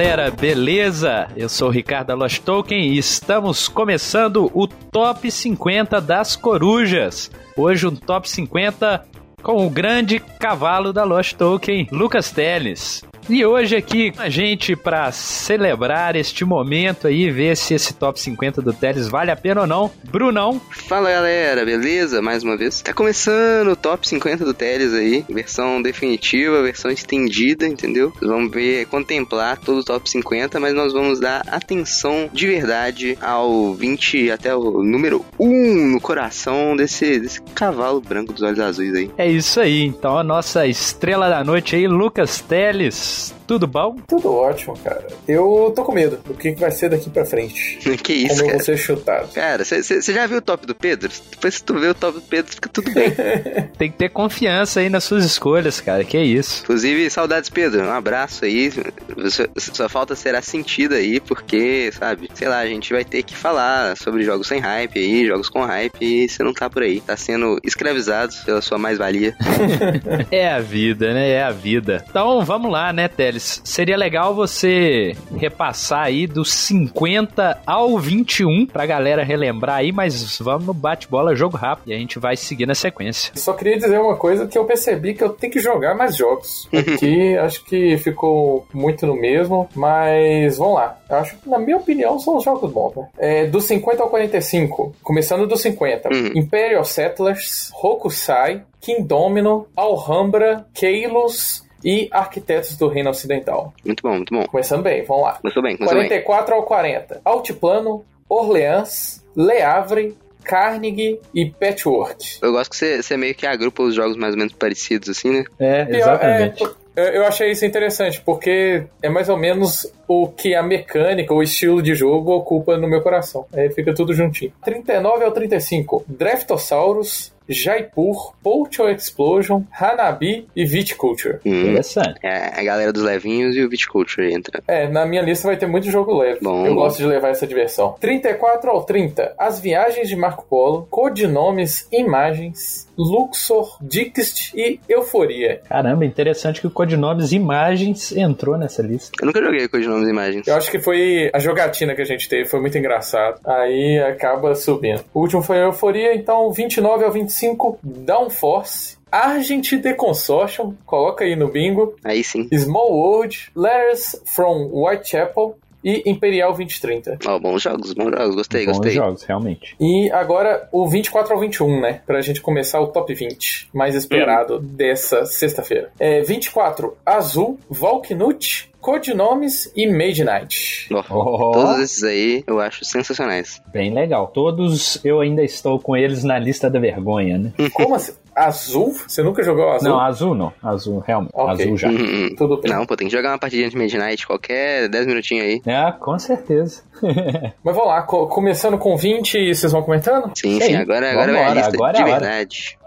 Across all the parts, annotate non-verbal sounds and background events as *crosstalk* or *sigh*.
Galera, beleza? Eu sou o Ricardo Lost Token e estamos começando o Top 50 das Corujas. Hoje um Top 50 com o grande cavalo da Lost Token, Lucas Teles. E hoje aqui com a gente para celebrar este momento aí, ver se esse top 50 do Teles vale a pena ou não. Brunão. Fala galera, beleza? Mais uma vez. Tá começando o top 50 do Teles aí, versão definitiva, versão estendida, entendeu? Vamos ver, contemplar todo o top 50, mas nós vamos dar atenção de verdade ao 20 até o número 1 no coração desse, desse cavalo branco dos olhos azuis aí. É isso aí, então a nossa estrela da noite aí, Lucas Teles. Yes, Tudo bom? Tudo ótimo, cara. Eu tô com medo do que vai ser daqui pra frente. *laughs* que isso, Como eu cara? vou ser chutado. Cara, você já viu o top do Pedro? Depois que tu vê o top do Pedro, fica tudo bem. *laughs* Tem que ter confiança aí nas suas escolhas, cara. Que isso. Inclusive, saudades, Pedro. Um abraço aí. Sua, sua falta será sentida aí, porque, sabe, sei lá, a gente vai ter que falar sobre jogos sem hype aí, jogos com hype, e você não tá por aí. Tá sendo escravizado pela sua mais-valia. *laughs* é a vida, né? É a vida. Então, vamos lá, né, Teles? Seria legal você repassar aí dos 50 ao 21 pra galera relembrar aí, mas vamos no bate-bola, jogo rápido, e a gente vai seguir na sequência. Só queria dizer uma coisa que eu percebi que eu tenho que jogar mais jogos. *laughs* Aqui acho que ficou muito no mesmo, mas vamos lá. Eu acho que, na minha opinião, são os jogos bons, né? É, do 50 ao 45, começando do 50, Uhum. Imperial Settlers, Hokusai, Kingdomino, Alhambra, Kalos e Arquitetos do Reino Ocidental. Muito bom, muito bom. Começando bem, vamos lá. Começou bem, começou bem. 44 ao 40. Altiplano, Orleans, Le Havre, Carnegie e Patchwork. Eu gosto que você, você meio que agrupa os jogos mais ou menos parecidos, assim, né? É, é, eu- eu achei isso interessante, porque é mais ou menos o que a mecânica, o estilo de jogo ocupa no meu coração. Aí fica tudo juntinho. 39 ao 35. Draftosaurus, Jaipur, Pocho Explosion, Hanabi e Viticulture. Hum, Interessante. é, a galera dos levinhos e o Viticulture entra. É, na minha lista vai ter muito jogo leve. Bom, eu bom. gosto de levar essa diversão. 34 ao 30. As viagens de Marco Polo, codinomes, imagens, Luxor, Dixit e Euforia. Caramba, interessante que o Codinomes Imagens entrou nessa lista. Eu nunca joguei com imagens. Eu acho que foi a jogatina que a gente teve, foi muito engraçado. Aí acaba subindo. O último foi a Euforia, então 29 ao 25, Downforce. Argent The Consortium, coloca aí no bingo. Aí sim. Small World, Letters from Whitechapel e Imperial 2030. Ó, bons jogos, bons jogos. Gostei, Bons gostei. jogos, realmente. E agora o 24 ao 21, né? Pra gente começar o top 20 mais esperado dessa sexta-feira. É, 24, Azul, Valknut, Codinomes e Made Night. Ó, Oh. Todos esses aí eu acho sensacionais. Bem legal. Todos eu ainda estou com eles na lista da vergonha, né? Como assim? Azul? Você nunca jogou azul? Não, azul não. Azul, realmente. Ok. Azul já. Hum, hum. Tudo bem. Não, pô, tem que jogar uma partidinha de Midnight, qualquer 10 minutinhos aí. É, com certeza. *laughs* Mas vamos lá, co- começando com 20, vocês vão comentando? Sim, sim, agora, agora vai a Vambora, lista agora de é a hora. verdade.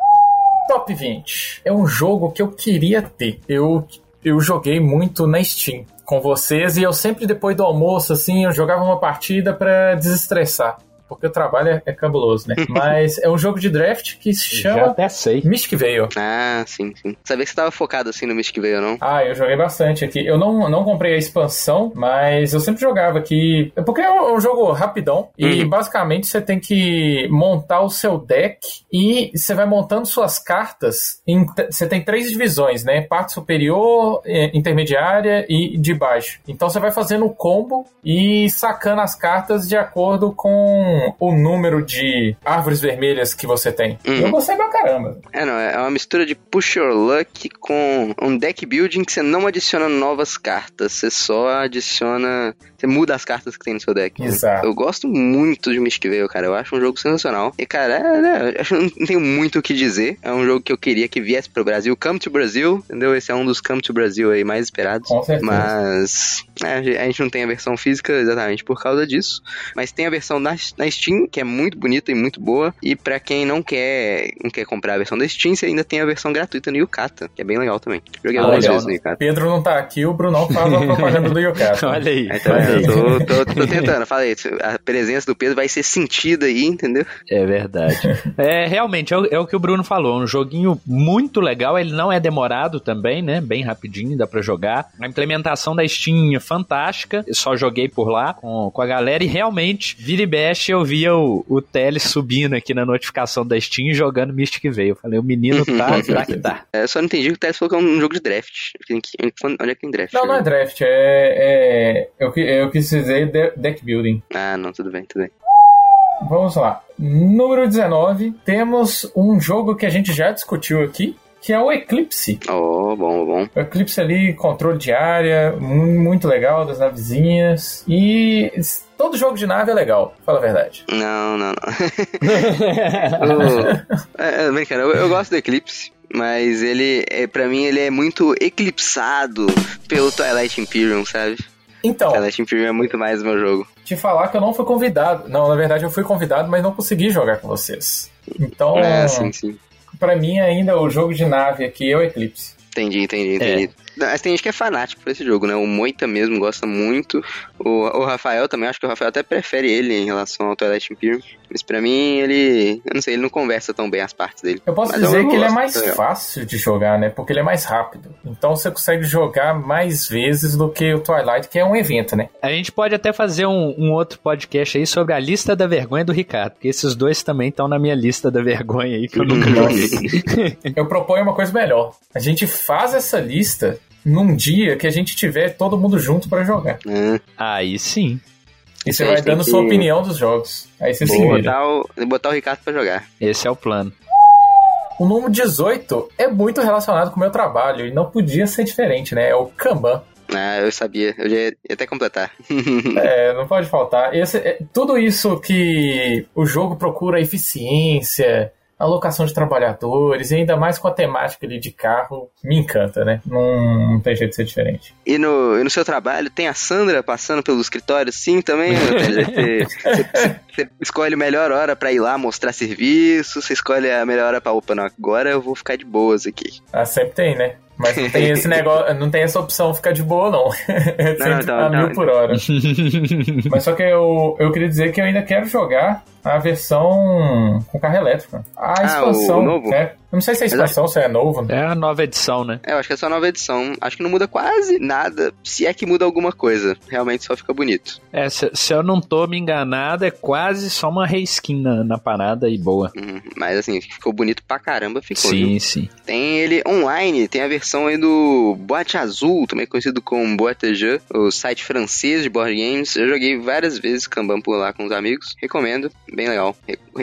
Top 20. É um jogo que eu queria ter. Eu, eu joguei muito na Steam com vocês e eu sempre depois do almoço, assim, eu jogava uma partida pra desestressar. Porque o trabalho é, é cabuloso, né? *laughs* Mas é um jogo de draft que se Já chama até sei. Mystic Veil. Ah, sim, sim. Sabia que você tava focado assim no Mystic Veil, não? Ah, eu joguei bastante aqui. Eu não, não comprei a expansão, mas eu sempre jogava aqui. É Porque é um, é um jogo rapidão e Uhum. basicamente você tem que montar o seu deck e você vai montando suas cartas. Em, você tem três divisões, né? Parte superior, eh, intermediária e de baixo. Então você vai fazendo o combo e sacando as cartas de acordo com o número de árvores vermelhas que você tem. Uhum. Eu gostei pra caramba. É, não, é uma mistura de push your luck com um deck building que você não adiciona novas cartas, você só adiciona. Você muda as cartas que tem no seu deck. né? Exato. Eu gosto muito de Mystic Veil, cara. Eu acho um jogo sensacional. E, cara, é, né, eu não tenho muito o que dizer. É um jogo que eu queria que viesse pro Brasil. Come to Brasil, entendeu? Esse é um dos Come to Brasil aí mais esperados. Com certeza. Mas é, a gente não tem a versão física exatamente por causa disso. Mas tem a versão na, na na Steam, que é muito bonita e muito boa. E pra quem não quer, não quer comprar a versão da Steam, você ainda tem a versão gratuita no Yukata, que é bem legal também. Joguei Ah, algumas legal. vezes no Yukata. Pedro não tá aqui, o Brunão faz a *laughs* propaganda do Yokata. *laughs* Olha aí. Aí, tá vendo? Eu tô, tô, tô tentando, falei, a presença do Pedro vai ser sentida aí, entendeu? É verdade. *laughs* É, realmente, é o, é o que o Bruno falou. Um joguinho muito legal. Ele não é demorado também, né? Bem rapidinho, dá pra jogar. A implementação da Steam é fantástica. Eu só joguei por lá com, com a galera e realmente, vira e mexe, eu via o, o Teles subindo aqui na notificação da Steam jogando Mystic Veil. Eu falei, o menino tá, tá que tá. É, Eu só não entendi que o Teles falou que é um jogo de draft. Onde é que tem draft? Não, não é draft, é. é eu, eu quis dizer de- deck building. Ah, não, tudo bem, tudo bem. Vamos lá. Número 19, temos um jogo que a gente já discutiu aqui, que é o Eclipse. Oh, bom, bom. O Eclipse ali, controle de área, mu- muito legal das navezinhas. E todo jogo de nave é legal, fala a verdade. *laughs* Não, não, não. *laughs* O- é, é, brincando, eu, eu gosto do Eclipse, mas ele, é, pra mim, ele é muito eclipsado pelo Twilight Imperium, sabe? Então, Twilight Imperium é muito mais o meu jogo. te falar que eu não fui convidado. Não, na verdade eu fui convidado, mas não consegui jogar com vocês. Então, É, sim, sim. Pra mim ainda o jogo de nave aqui é o Eclipse. Entendi, entendi, entendi. Não, Mas tem gente que é fanático por esse jogo, né? O Moita mesmo gosta muito. O, o Rafael também, acho que o Rafael até prefere ele em relação ao Twilight Imperium. Mas pra mim, ele. Eu não sei, ele não conversa tão bem as partes dele. Eu posso Mas dizer eu que ele é mais fácil de jogar, né? Porque ele é mais rápido. Então você consegue jogar mais vezes do que o Twilight, que é um evento, né? A gente pode até fazer um, um outro podcast aí sobre a lista da vergonha do Ricardo, porque esses dois também estão na minha lista da vergonha aí, que eu nunca joguei. Eu proponho uma coisa melhor. A gente faz essa lista num dia que a gente tiver todo mundo junto pra jogar. Ah, Aí sim. E você vai dando que- sua opinião dos jogos. Aí você se botar o, botar o Ricardo pra jogar. Esse é o plano. O número 18 é muito relacionado com o meu trabalho e não podia ser diferente, né? É o Kanban. Ah, eu sabia. Eu já ia ia até completar. *laughs* É, não pode faltar. Esse, é, tudo isso que o jogo procura eficiência, alocação de trabalhadores, e ainda mais com a temática ali de carro, me encanta, né? Não, não tem jeito de ser diferente. E no, e no seu trabalho, tem a Sandra passando pelo escritório, sim, também? *laughs* Você, você- você escolhe a melhor hora pra ir lá mostrar serviço, você escolhe a melhor hora pra, opa, não, agora eu vou ficar de boas aqui. Ah, sempre tem, né? Mas não tem esse negócio, não tem essa opção ficar de boa, não. *laughs* É sempre então, a então. mil por hora. *laughs* Mas só que eu, eu queria dizer que eu ainda quero jogar a versão com carro elétrico. A Ah, expansão. o novo? É, não sei se é expansão, se é novo. né? É a nova edição, né? É, eu acho que é só a nova edição. Acho que não muda quase nada, se é que muda alguma coisa. Realmente só fica bonito. É, se, se eu não tô me enganado, é quase só uma reskin na, na parada e boa. Uhum. Mas assim, ficou bonito pra caramba, ficou. viu? Sim, sim. Tem ele online, tem a versão aí do Boate Azul, também conhecido como Boate Jeu, o site francês de board games. Eu joguei várias vezes Kanban por lá com os amigos. Recomendo, bem legal.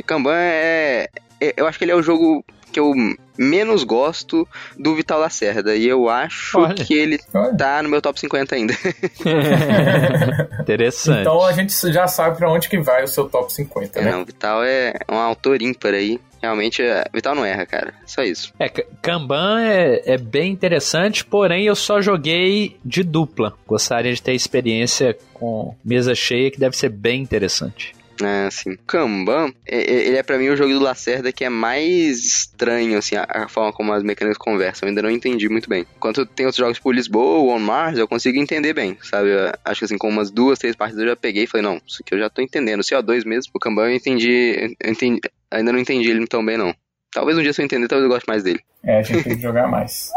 Kanban é. é- Eu acho que ele é o jogo que eu menos gosto do Vital Lacerda. E eu acho Olha. que ele Olha. tá no meu top 50 ainda. *laughs* Interessante. Então a gente já sabe pra onde que vai o seu top 50, né? Não, o Vital é um autor ímpar aí. Realmente, é- Vital não erra, cara. Só isso. É, Kanban é, é bem interessante, porém eu só joguei de dupla. Gostaria de ter experiência com mesa cheia, que deve ser bem interessante. É, assim. Kanban, é- é- ele é pra mim o jogo do Lacerda que é mais estranho, assim, a, forma como as mecânicas conversam. Eu ainda não entendi muito bem. Enquanto tem outros jogos por Lisboa ou On Mars, eu consigo entender bem, sabe? Eu acho que assim, com umas duas, três partidas eu já peguei e falei, não, isso aqui eu já tô entendendo. O CO2 mesmo, o Kanban eu entendi, eu entendi ainda não entendi ele tão bem, não. Talvez um dia se eu entender, talvez eu goste mais dele. É, a gente tem que jogar mais.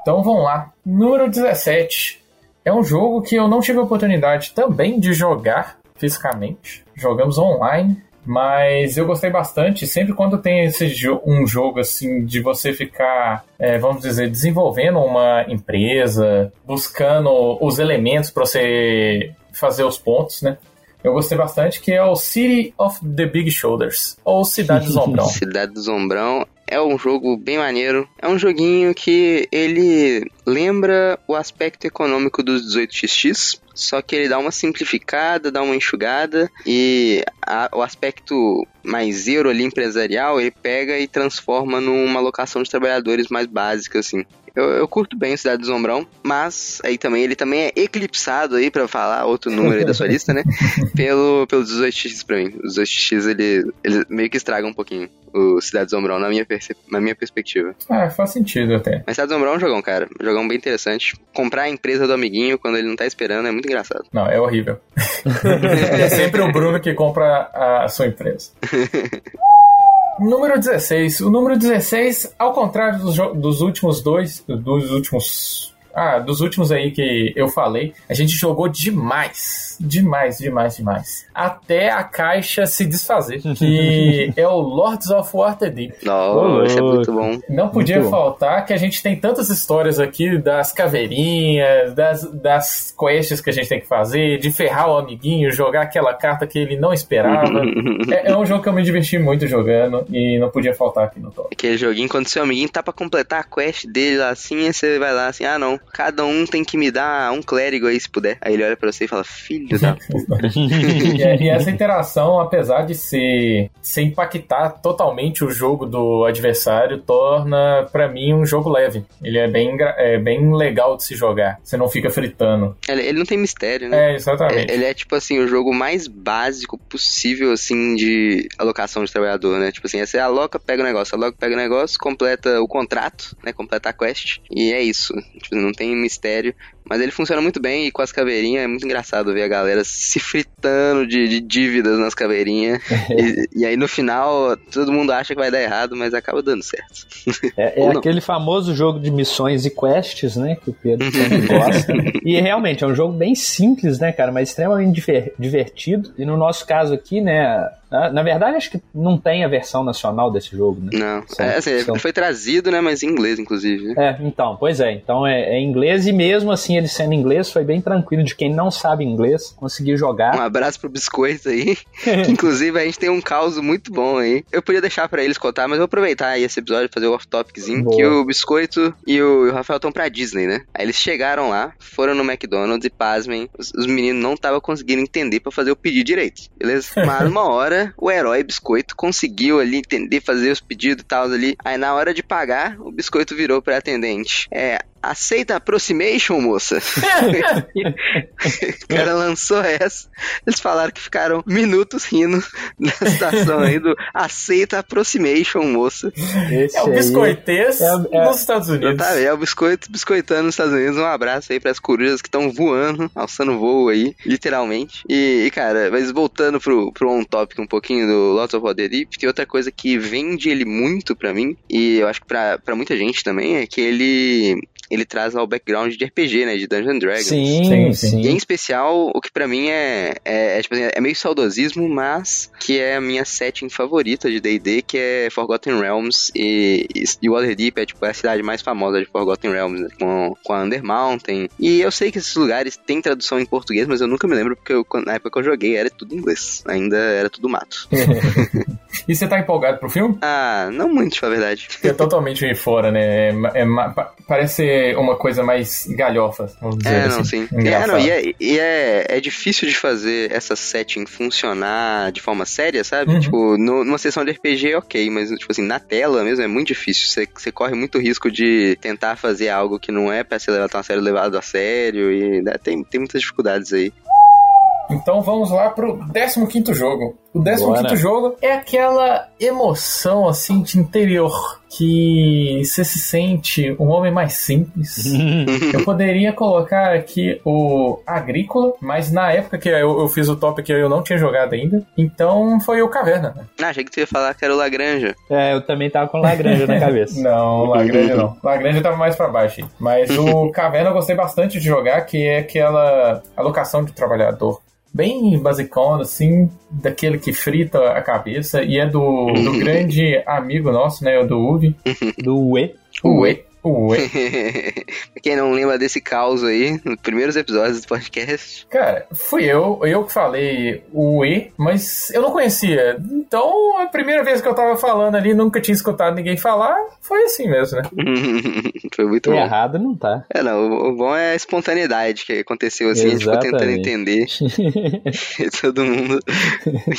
Então vamos lá. Número 17. É um jogo que eu não tive a oportunidade também de jogar fisicamente. Jogamos online. Mas eu gostei bastante. Sempre quando tem esse um jogo assim de você ficar, é, vamos dizer, desenvolvendo uma empresa, buscando os elementos para você fazer os pontos, né? Eu gostei bastante que é o City of the Big Shoulders, ou Cidade do *laughs* Zombrão. Cidade do Zombrão é um jogo bem maneiro. É um joguinho que ele lembra o aspecto econômico dos 18xx, só que ele dá uma simplificada, dá uma enxugada e a, o aspecto mais euro ali empresarial ele pega e transforma numa alocação de trabalhadores mais básica assim. Eu, eu curto bem o Cidade do Zombrão, mas aí também ele também é eclipsado aí para falar outro número aí da sua lista, né? *laughs* Pelo pelo 18x para mim. Os 18x ele, ele meio que estraga um pouquinho o Cidade do Zombrão na minha, na minha perspectiva. Ah, faz sentido até. Mas Cidade do Zombrão é um jogão, cara. Um jogão bem interessante. Comprar a empresa do amiguinho quando ele não tá esperando é muito engraçado. Não, é horrível. *laughs* é sempre o Bruno que compra a sua empresa. *laughs* Número 16. O número 16, ao contrário dos, dos últimos dois, dos últimos. Ah, dos últimos aí que eu falei, a gente jogou demais demais, demais, demais. Até a caixa se desfazer. *laughs* Que é o Lords of Waterdeep. Não, isso é muito bom. Não podia muito faltar que a gente tem tantas histórias aqui das caveirinhas, das, das quests que a gente tem que fazer, de ferrar o amiguinho, jogar aquela carta que ele não esperava. *laughs* é, é, um jogo que eu me diverti muito jogando e não podia faltar aqui no top. Aquele joguinho, quando seu amiguinho tá pra completar a quest dele lá assim, você vai lá assim, ah não, cada um tem que me dar um clérigo aí se puder. Aí ele olha pra você e fala, filho da puta. e, *laughs* e, essa *laughs* interação, apesar de ser, ser impactar totalmente o jogo do adversário, torna para mim um jogo leve. Ele é bem, é bem legal de se jogar. Você não fica fritando. Ele, ele não tem mistério, né? É, exatamente. Ele é tipo assim, o jogo mais básico possível, assim, de alocação de trabalhador, né? Tipo assim, você aloca, pega o negócio, aloca, pega o negócio, completa o contrato, né? Completa a quest. E é isso. Tipo, não tem mistério. Mas ele funciona muito bem e com as caveirinhas é muito engraçado ver a galera se fritando de, de dívidas nas caveirinhas. *laughs* e, e, aí no final todo mundo acha que vai dar errado, mas acaba dando certo. *laughs* É, é aquele famoso jogo de missões e quests, né? Que o Pedro sempre *laughs* gosta. e realmente é um jogo bem simples, né, cara? Mas extremamente divertido. E no nosso caso aqui, né? Na verdade, acho que não tem a versão nacional desse jogo, né? Não. São, é, assim, são... foi trazido, né? Mas em inglês, inclusive. É, então, pois é. Então é, é inglês e mesmo assim ele sendo inglês foi bem tranquilo de quem não sabe inglês conseguir jogar. Um abraço pro Biscoito aí. *laughs* inclusive a gente tem um caos muito bom aí. Eu podia deixar para eles contar, mas vou aproveitar aí esse episódio fazer o off-topiczinho. Que o Biscoito e o, e o Rafael estão pra Disney, né? Aí eles chegaram lá, foram no McDonald's e pasmem, os, os meninos não estavam conseguindo entender para fazer o pedido direito, beleza? *laughs* Mas uma hora o herói Biscoito conseguiu ali entender, fazer os pedidos e tal ali. Aí na hora de pagar, o Biscoito virou pra atendente. É, aceita approximation, moça? *laughs* o cara lançou essa. Eles falaram que ficaram minutos rindo *laughs* na situação aí do aceita approximation, moça. Esse é o biscoitês é, é, nos Estados Unidos. Tá, é o biscoito biscoitando nos Estados Unidos. Um abraço aí pras corujas que estão voando, alçando voo aí, literalmente. E, e, cara, mas voltando pro, pro on topic um pouquinho do Lots of Waterdeep, tem outra coisa que vende ele muito pra mim, e eu acho que pra, pra muita gente também, é que ele ele traz lá o background de RPG, né? De Dungeons Dragons. Sim, sim, sim. E em especial, o que para mim é, é, é, tipo assim, é meio saudosismo, mas que é a minha setting favorita de D&D, que é Forgotten Realms e, e, e Waterdeep é tipo a cidade mais famosa de Forgotten Realms, né? com, com a Undermountain. E eu sei que esses lugares têm tradução em português, mas eu nunca me lembro porque eu, na época que eu joguei era tudo em inglês. Ainda era tudo mato. *laughs* e você tá empolgado pro filme? Ah, não muito, na verdade. É totalmente fora, né? É, é, parece uma coisa mais galhofa, vamos dizer é, assim. Não, sim. É, não, e, é, e é, é difícil de fazer essa setting funcionar de forma séria, sabe? Uhum. Tipo, no, numa sessão de RPG, ok, mas, tipo assim, na tela mesmo é muito difícil. Você, você corre muito risco de tentar fazer algo que não é pra ser levado a sério, levado a sério, e né, tem, tem muitas dificuldades aí. Então vamos lá pro 15 jogo. O 15 jogo é aquela emoção assim de interior que você se sente um homem mais simples. *laughs* eu poderia colocar aqui o Agrícola, mas na época que eu, eu, fiz o top aqui eu não tinha jogado ainda. Então foi o Caverna. Ah, achei que você ia falar que era o Lagranja. É, eu também tava com Lagranja na cabeça. *laughs* Não, Lagranja não. Lagranja tava mais pra baixo. Mas o *laughs* Caverna eu gostei bastante de jogar, que é aquela alocação de trabalhador bem basicona, assim, daquele que frita a cabeça, e é do, do grande amigo nosso, né, do Uvi. Do Uwe. Uwe. Ué. *laughs* quem não lembra desse caos aí, nos primeiros episódios do podcast. Cara, fui eu, eu que falei o E, mas eu não conhecia. Então, a primeira vez que eu tava falando ali, nunca tinha escutado ninguém falar, foi assim mesmo, né? *laughs* Foi muito bom. Errado não tá. É, não, o, bom é a espontaneidade que aconteceu assim, a gente ficou tentando Exatamente. entender. E *laughs* todo mundo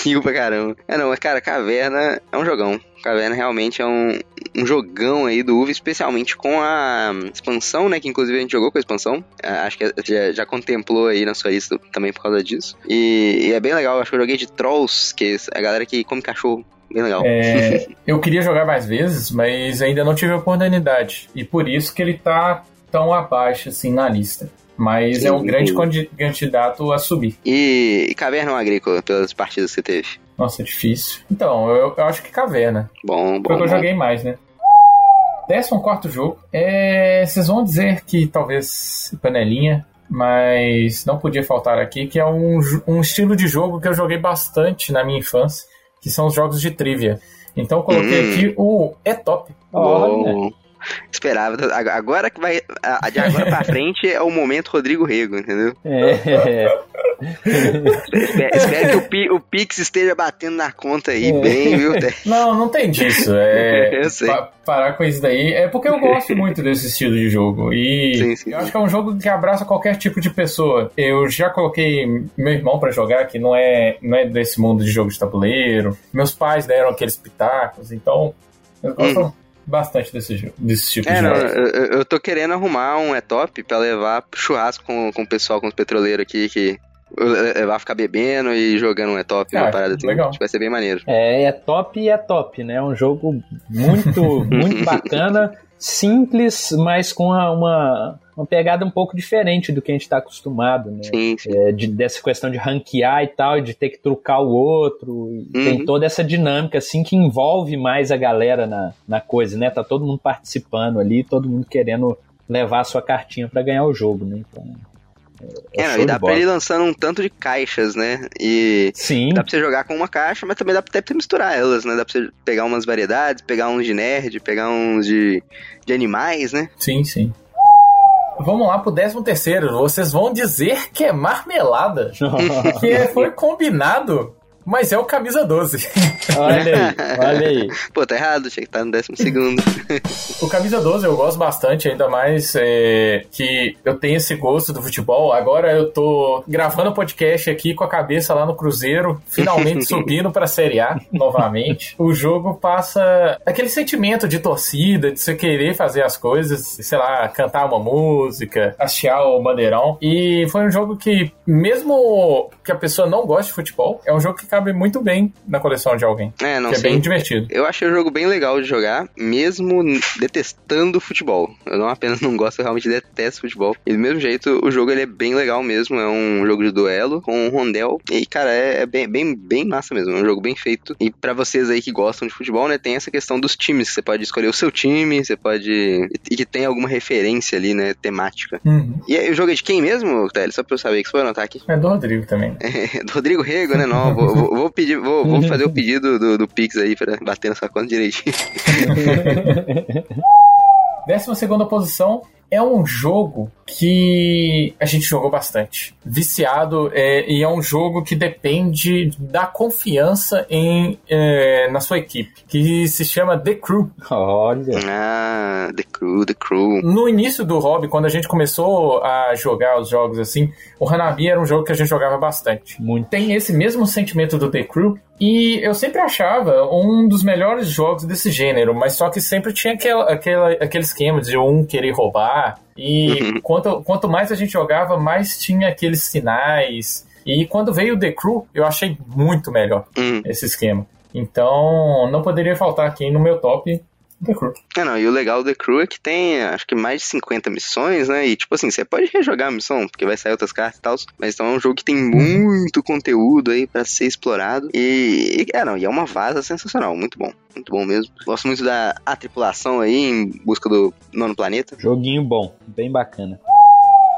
riu pra caramba. É, não, mas cara, Caverna é um jogão. Caverna realmente é um, um jogão aí do UV, especialmente com a expansão, né? Que inclusive a gente jogou com a expansão. Ah, Acho que já, já contemplou aí na sua lista também por causa disso. E, e é bem legal, acho que eu joguei de Trolls, que é a galera que come cachorro. Bem legal. É, *laughs* eu queria jogar mais vezes, mas ainda não tive a oportunidade. E por isso que ele tá tão abaixo assim na lista. Mas Sim. é um grande condi- candidato a subir. E, e Caverna ou Agrícola, pelas partidas que você teve? Nossa, é difícil. Então, eu, eu acho que Caverna. Bom, Foi bom. o que eu joguei mais, né? Décimo quarto jogo. É, vocês vão dizer que talvez panelinha, mas não podia faltar aqui, que é um, um estilo de jogo que eu joguei bastante na minha infância, que são os jogos de trivia. Então eu coloquei Hum. aqui o É Top. Olha. Esperava. Agora que vai. De agora pra *laughs* frente é o momento Rodrigo Rego, entendeu? É. Espero, espero que o, o Pix esteja batendo na conta aí bem, viu? Não, não tem disso. É, *laughs* Eu sei. pa- parar com isso daí. É porque eu gosto *laughs* muito desse estilo de jogo. E Sim, sim, eu acho que é um jogo que abraça qualquer tipo de pessoa. Eu já coloquei meu irmão pra jogar, que não é, não é desse mundo de jogo de tabuleiro. Meus pais deram aqueles pitacos, então eu gosto bastante desse, desse tipo. É, de não, jogo. eu, eu- eu tô querendo arrumar um E-Top pra levar pro churrasco com, com o pessoal, com os petroleiros aqui, que levar ficar bebendo e jogando um E-Top, uma Ah, parada assim. legal. Acho que vai ser bem maneiro. É, é top e é top, né? É um jogo muito, *laughs* muito bacana, simples, mas com uma, uma, uma pegada um pouco diferente do que a gente está acostumado, né? Sim, sim. É, de- dessa questão de ranquear e tal, de ter que trucar o outro. e Uhum. Tem toda essa dinâmica, assim, que envolve mais a galera na, na coisa, né? Tá todo mundo participando ali, todo mundo querendo levar a sua cartinha para ganhar o jogo, né? Então, é, É, não, e dá pra ele lançando um tanto de caixas, né? E Sim, dá pra você jogar com uma caixa, mas também dá pra até pra misturar elas, né? Dá pra você pegar umas variedades, pegar uns de nerd, pegar uns de, de animais, né? Sim, sim. Vamos lá pro décimo terceiro. Vocês vão dizer que é marmelada. *laughs* que foi combinado, mas é o camisa 12. *laughs* olha aí, olha aí. Pô, tá errado, tinha que estar no décimo segundo. *laughs* O camisa 12 eu gosto bastante, ainda mais é, que eu tenho esse gosto do futebol. Agora eu tô gravando o podcast aqui com a cabeça lá no Cruzeiro, finalmente *laughs* subindo pra Série A novamente. O jogo passa aquele sentimento de torcida, de você querer fazer as coisas, sei lá, cantar uma música, hastear o bandeirão. E foi um jogo que, mesmo que a pessoa não goste de futebol, é um jogo que cabe muito bem na coleção de alguém. É, não que é sei. bem divertido. Eu achei o jogo bem legal de jogar, mesmo detestando futebol. Eu não apenas não gosto, eu realmente detesto futebol. E do mesmo jeito, o jogo ele é bem legal mesmo. É um jogo de duelo com um rondel. E, cara, é, é bem, bem, bem massa mesmo. É um jogo bem feito. E pra vocês aí que gostam de futebol, né, tem essa questão dos times. Você pode escolher o seu time, você pode. E que tem alguma referência ali, né, temática. Uhum. E aí, o jogo é de quem mesmo, Télio? Só pra eu saber que você foi anotar aqui. É do Rodrigo também. *laughs* É, do Rodrigo Rego, né? Não, vou, vou- vou pedir, vou, vou *laughs* fazer o pedido do, do Pix aí pra bater na sua conta direitinho. *laughs* Décima segunda posição é um jogo que a gente jogou bastante. Viciado, é, e é um jogo que depende da confiança em, é, na sua equipe, que se chama The Crew. Olha. Ah, The Crew, The Crew. No início do hobby, quando a gente começou a jogar os jogos assim, o Hanabi era um jogo que a gente jogava bastante. Muito. Tem esse mesmo sentimento do The Crew, e eu sempre achava um dos melhores jogos desse gênero, mas só que sempre tinha aquela, aquela, aquele esquema de um querer roubar, e quanto, quanto mais a gente jogava, mais tinha aqueles sinais. E quando veio o The Crew, eu achei muito melhor Hum. esse esquema. Então, não poderia faltar aqui no meu top The Crew. É, não, e o legal do The Crew é que tem, acho que mais de 50 missões, né? E, tipo assim, você pode rejogar a missão, porque vai sair outras cartas e tal. Mas então é um jogo que tem muito conteúdo aí pra ser explorado. E, e, é, não, e é uma vaza sensacional, muito bom. Muito bom mesmo. Gosto muito da a tripulação aí em busca do nono planeta. Joguinho bom, bem bacana.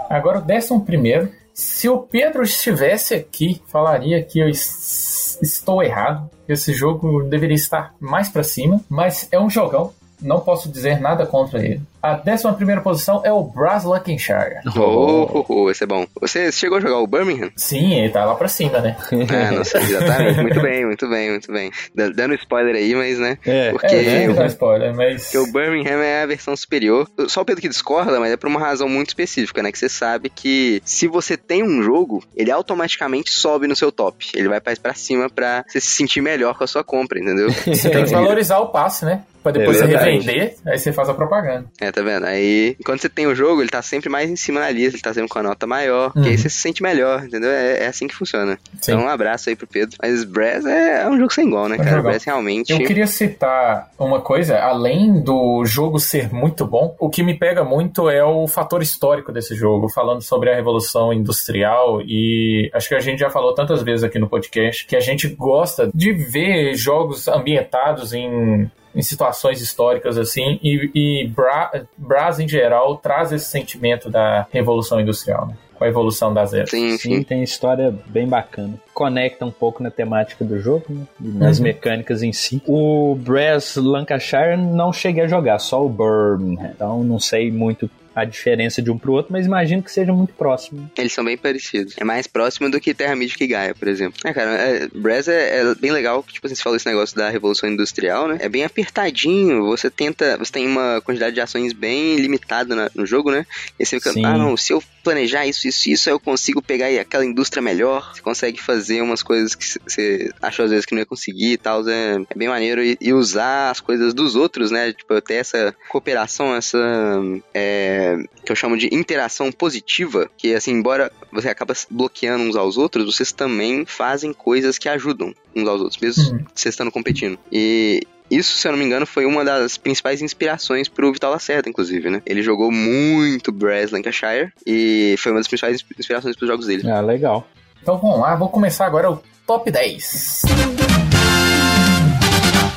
Agora o décimo primeiro. Se o Pedro estivesse aqui, falaria que eu es- estou errado. Esse jogo deveria estar mais pra cima, mas é um jogão. Não posso dizer nada contra ele. A 11 posição é o Braslunkenshire. Oh, oh, oh, esse é bom. Você chegou a jogar o Birmingham? Sim, ele tá lá pra cima, né? *laughs* Ah, nossa, exatamente. muito bem, muito bem, muito bem. Dando spoiler aí, mas né? É. Porque, É, não o, dá spoiler, mas... porque o Birmingham é a versão superior. Só o Pedro que discorda, mas é por uma razão muito específica, né? Que você sabe que se você tem um jogo, ele automaticamente sobe no seu top. Ele vai pra, cima pra você se sentir melhor com a sua compra, entendeu? Você tem que valorizar o passe, né? Pra depois É você revender, aí você faz a propaganda. É, tá vendo? Aí, quando você tem o jogo, ele tá sempre mais em cima na lista, ele tá sempre com a nota maior, que aí Uhum. você se sente melhor, entendeu? É, é assim que funciona. Sim. Então, um abraço aí pro Pedro. Mas Brass é, é um jogo sem igual, né, cara? Brass realmente. Eu queria citar uma coisa, além do jogo ser muito bom, o que me pega muito é o fator histórico desse jogo, falando sobre a Revolução Industrial e acho que a gente já falou tantas vezes aqui no podcast que a gente gosta de ver jogos ambientados em em situações históricas assim, e, e Bra Brás em geral traz esse sentimento da Revolução Industrial, né? com a evolução das eras. Sim, Sim, sim. tem história bem bacana. Conecta um pouco na temática do jogo, né? E nas Uhum. mecânicas em si. O Brass Lancashire não cheguei a jogar, só o Birmingham. Então não sei muito a diferença de um pro outro, mas imagino que seja muito próximo. Eles são bem parecidos. É mais próximo do que Terra Mística e Gaia, por exemplo. É, cara, é, Brass é, é bem legal, que, tipo assim, você falou esse negócio da Revolução Industrial, né? É bem apertadinho, você tenta, você tem uma quantidade de ações bem limitada na- no jogo, né? E você fica, Sim. ah não, se eu planejar isso, isso, isso, eu consigo pegar aquela indústria melhor. Você consegue fazer umas coisas que você achou às vezes que não ia conseguir e tal. É, é bem maneiro. E, e usar as coisas dos outros, né? Tipo, ter essa cooperação, essa. é, que eu chamo de interação positiva. Que, assim, embora você acaba bloqueando uns aos outros, vocês também fazem coisas que ajudam uns aos outros, mesmo Uhum. vocês estando competindo. E. Isso, se eu não me engano, foi uma das principais inspirações pro Vital Lacerda, inclusive, né? Ele jogou muito Brass Lancashire e foi uma das principais insp- inspirações pros jogos dele. Ah, legal. Então vamos lá, vou começar agora o top 10.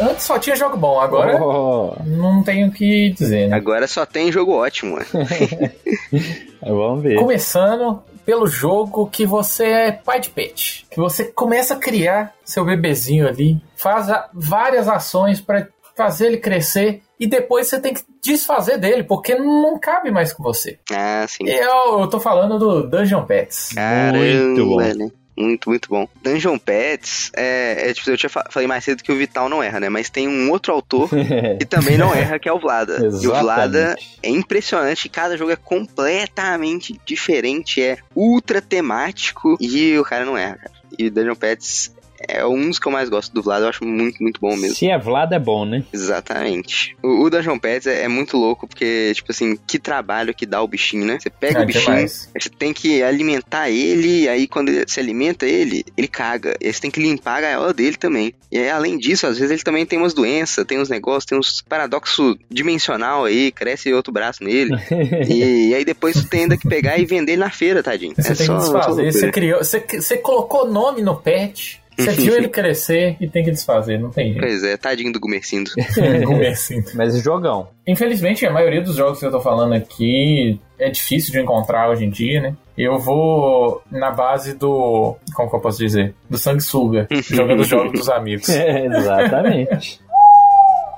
Antes só tinha jogo bom, agora Oh, não tenho o que dizer, né? Agora só tem jogo ótimo, *laughs* vamos ver. Começando pelo jogo que você é pai de pet. Que você começa a criar seu bebezinho ali, faz várias ações para fazer ele crescer e depois você tem que desfazer dele, porque não cabe mais com você. Ah, sim. Eu, eu tô falando do Dungeon Pets. Caramba, Muito bom. né? Muito, muito bom. Dungeon Pets, é, é, tipo, eu tinha fa- falei mais cedo que o Vital não erra, né? Mas tem um outro autor *laughs* que também não erra, que é o Vlada. E o Vlada é impressionante, cada jogo é completamente diferente, é ultra temático e o cara não erra, cara. E Dungeon Pets é um dos que eu mais gosto do Vlada, eu acho muito, muito bom mesmo. Se é Vlad, é bom, né? Exatamente. O, o Dungeon Pets é, é muito louco, porque, tipo assim, que trabalho que dá o bichinho, né? Você pega Ah, o bichinho, você tem que alimentar ele, e aí quando você alimenta ele, ele caga. E aí você tem que limpar a gaiola dele também. E aí, além disso, às vezes ele também tem umas doenças, tem uns negócios, tem uns paradoxo dimensional aí, cresce outro braço nele. *laughs* e, aí depois você tem ainda que pegar e vender ele na feira, tadinho. Você é tem só, que desfazer. Você criou, você, você colocou nome no pet, você viu ele crescer e tem que desfazer, não tem jeito. Pois é, tadinho do Gumercindo. *laughs* Gumercindo. Mas jogão. Infelizmente, a maioria dos jogos que eu tô falando aqui é difícil de encontrar hoje em dia, né? Eu vou na base do. Como que eu posso dizer? Do sanguessuga, *laughs* jogando os jogos dos amigos. *laughs* É, exatamente.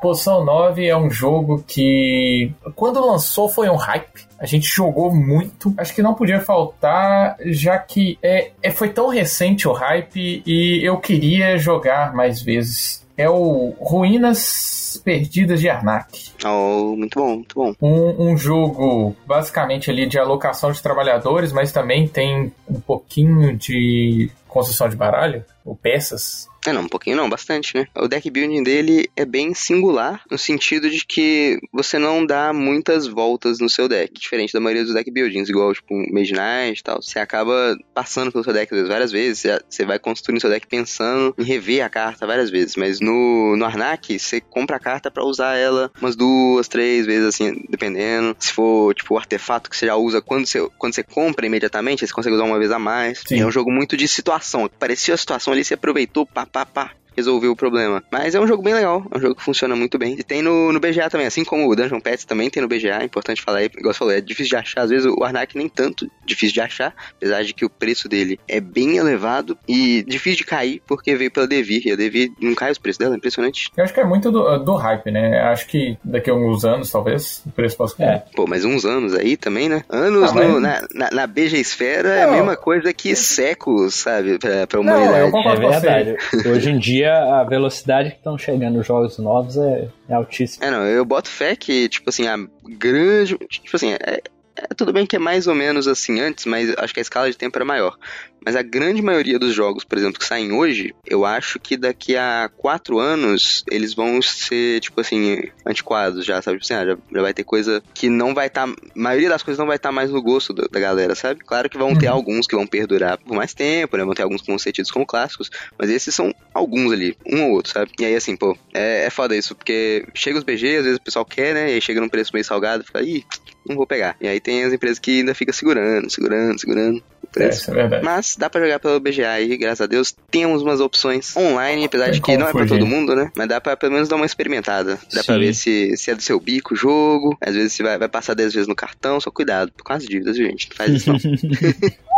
Posição 9 é um jogo que, quando lançou, foi um hype. A gente jogou muito. Acho que não podia faltar, já que é, é, foi tão recente o hype e eu queria jogar mais vezes. É o Ruínas Perdidas de Arnak. Oh, muito bom, muito bom. Um, um jogo basicamente ali de alocação de trabalhadores, mas também tem um pouquinho de construção de baralho, ou peças. É, não, um pouquinho não, bastante, né? O deck building dele é bem singular, no sentido de que você não dá muitas voltas no seu deck, diferente da maioria dos deck buildings, igual, tipo, Mage Knight e tal. Você acaba passando pelo seu deck vezes, várias vezes, você- vai construindo seu deck pensando em rever a carta várias vezes, mas no, no Arnak, você compra a carta pra usar ela umas duas, três vezes, assim, dependendo. Se for, tipo, o artefato que você já usa quando você, quando você compra imediatamente, você consegue usar uma vez a mais. Sim. É um jogo muito de situação. Parecia a situação ali, você aproveitou, pá, pá, pá. Resolveu o problema. Mas é um jogo bem legal, é um jogo que funciona muito bem. E tem no, no BGA também, assim como o Dungeon Pets também tem no BGA, é importante falar aí, igual você falou, é difícil de achar, às vezes o Arnak nem tanto difícil de achar, apesar de que o preço dele é bem elevado e difícil de cair, porque veio pela Devir, e a Devir não cai os preços dela, é impressionante. Eu acho que é muito do, do hype, né? Acho que daqui a alguns anos, talvez, o preço possa cair. É. Pô, mas uns anos aí também, né? Anos Ah, mas- no- na, na, na BG Esfera é a Não. mesma coisa que séculos, sabe, pra, pra Não, humanidade. eu É concordo com você. verdade. Hoje em dia, a velocidade que estão chegando os jogos novos é, é altíssima. É, não, eu boto fé que, tipo assim, a grande. Tipo assim, é, é tudo bem que é mais ou menos assim antes, mas acho que a escala de tempo era maior. Mas a grande maioria dos jogos, por exemplo, que saem hoje, eu acho que daqui a quatro anos eles vão ser, tipo assim, antiquados já, sabe? Tipo assim, ah, já, já vai ter coisa que não vai estar. a maioria das coisas não vai estar mais no gosto da, da galera, sabe? Claro que vão ter Uhum. alguns que vão perdurar por mais tempo, né? Vão ter alguns que vão ser tidos como clássicos, mas esses são alguns ali, um ou outro, sabe? E aí, assim, pô, é, é foda isso, porque chega os BG, às vezes o pessoal quer, né? E aí chega num preço meio salgado, fica, ih, não vou pegar. E aí tem as empresas que ainda ficam segurando, segurando, segurando o É, preço. isso é verdade. Mas dá pra jogar pelo BGA aí, graças a Deus. Temos umas opções online, apesar de que como não é pra fugir. todo mundo, né? Mas dá pra pelo menos dar uma experimentada. Dá pra Sim. ver se, se é do seu bico o jogo. Às vezes você vai, vai passar 10 vezes no cartão, só cuidado com as dívidas, viu, gente? Não faz isso não. *laughs*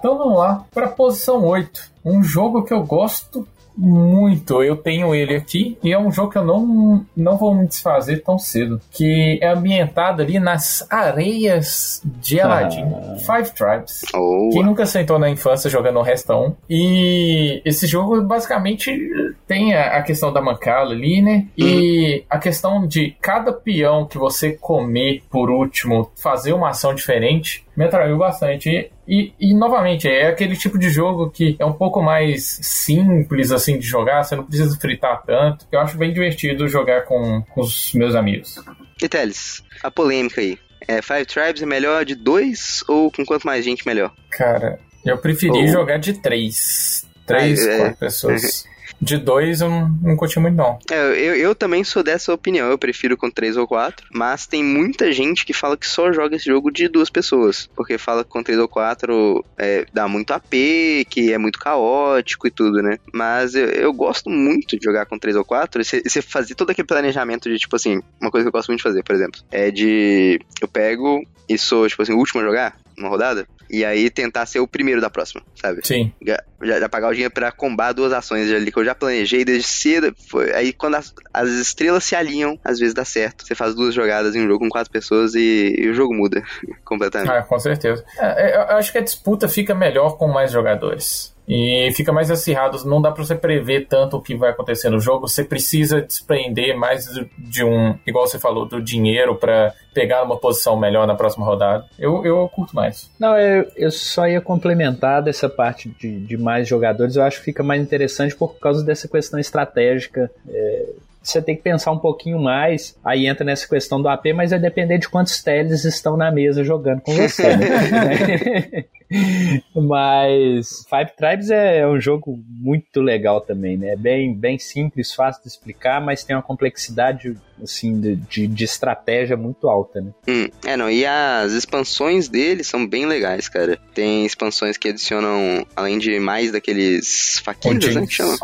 Então vamos lá para posição 8. Um jogo que eu gosto muito. Eu tenho ele aqui e é um jogo que eu não, não vou me desfazer tão cedo. Que é ambientado ali nas areias de Aladdin. Five Tribes. Ou Quem nunca sentou na infância jogando o Restão? E esse jogo basicamente tem a, a questão da mancala ali, né? E a questão de cada peão que você comer por último fazer uma ação diferente me atraiu bastante. E, e, novamente, é aquele tipo de jogo que é um pouco mais simples assim de jogar, você não precisa fritar tanto. Eu acho bem divertido jogar com, com os meus amigos. E Teles, a polêmica aí. É, Five Tribes é melhor de dois ou com quanto mais gente melhor? Cara, eu preferi Oh. jogar de três. Três, Ah, é. quatro pessoas. *laughs* De dois eu não, não curti muito, não. É, eu, eu também sou dessa opinião, eu prefiro com três ou quatro, mas tem muita gente que fala que só joga esse jogo de duas pessoas, porque fala que com três ou quatro é, dá muito AP, que é muito caótico e tudo, né? Mas eu, eu gosto muito de jogar com três ou quatro, e você fazer todo aquele planejamento de, tipo assim, uma coisa que eu gosto muito de fazer, por exemplo, é de eu pego e sou, tipo assim, o último a jogar, uma rodada, e aí tentar ser o primeiro da próxima, sabe? Sim. já, já pagar o dinheiro pra combar duas ações ali que eu já planejei desde cedo. Foi, aí quando as, as estrelas se alinham, às vezes dá certo. Você faz duas jogadas em um jogo com quatro pessoas e, e o jogo muda *laughs* completamente. Ah, com certeza. É, eu acho que a disputa fica melhor com mais jogadores. E fica mais acirrado, não dá pra você prever tanto o que vai acontecer no jogo. Você precisa desprender mais de- um, igual você falou, do dinheiro pra pegar uma posição melhor na próxima rodada. Eu, eu curto mais. Não, eu, eu só ia complementar dessa parte de, de mais jogadores. Eu acho que fica mais interessante por causa dessa questão estratégica. É, você tem que pensar um pouquinho mais. Aí entra nessa questão do AP, mas vai depender de quantos teles estão na mesa jogando com você. né? *laughs* *laughs* *laughs* *laughs* mas Five Tribes é um jogo muito legal também, né? Bem, bem simples, fácil de explicar, mas tem uma complexidade assim de, de, de estratégia muito alta, né? Hum, é, não, e as expansões dele são bem legais, cara. Tem expansões que adicionam, além de mais daqueles faquinhos, né? Que chama?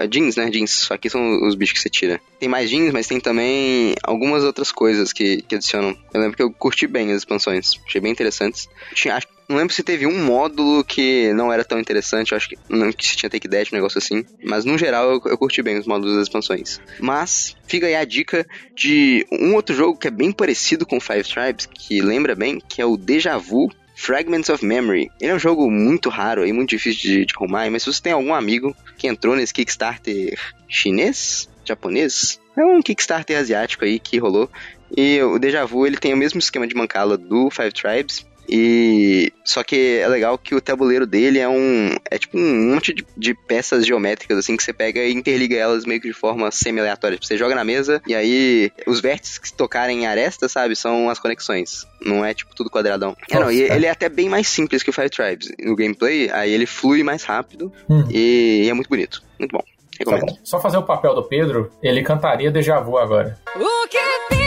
É jeans, né? Jeans. Aqui são os bichos que você tira. Tem mais jeans, mas tem também algumas outras coisas que, que adicionam. Eu lembro que eu curti bem as expansões. Achei bem interessantes. Tinha, acho, não lembro se teve um módulo que não era tão interessante. Eu acho que não que se tinha take dash, um negócio assim. Mas no geral eu, eu curti bem os módulos das expansões. Mas fica aí a dica de um outro jogo que é bem parecido com Five Tribes, que lembra bem, que é o Deja Vu Fragments of Memory. Ele é um jogo muito raro e muito difícil de, de arrumar, mas se você tem algum amigo que entrou nesse Kickstarter chinês, japonês, é um Kickstarter asiático aí que rolou. E o Deja Vu, ele tem o mesmo esquema de mancala do Five Tribes, e só que é legal que o tabuleiro dele é um é tipo um monte de, de peças geométricas assim que você pega e interliga elas meio que de forma semi aleatória. Tipo, Você joga na mesa e aí os vértices que tocarem em aresta, sabe, são as conexões. Não é tipo tudo quadradão. É, não, e Nossa. ele é até bem mais simples que o Five Tribes no gameplay. Aí ele flui mais rápido Hum. e, é muito bonito, muito bom. Tá Recomendo. bom. Só fazer o papel do Pedro, ele cantaria Deja Vu agora. O que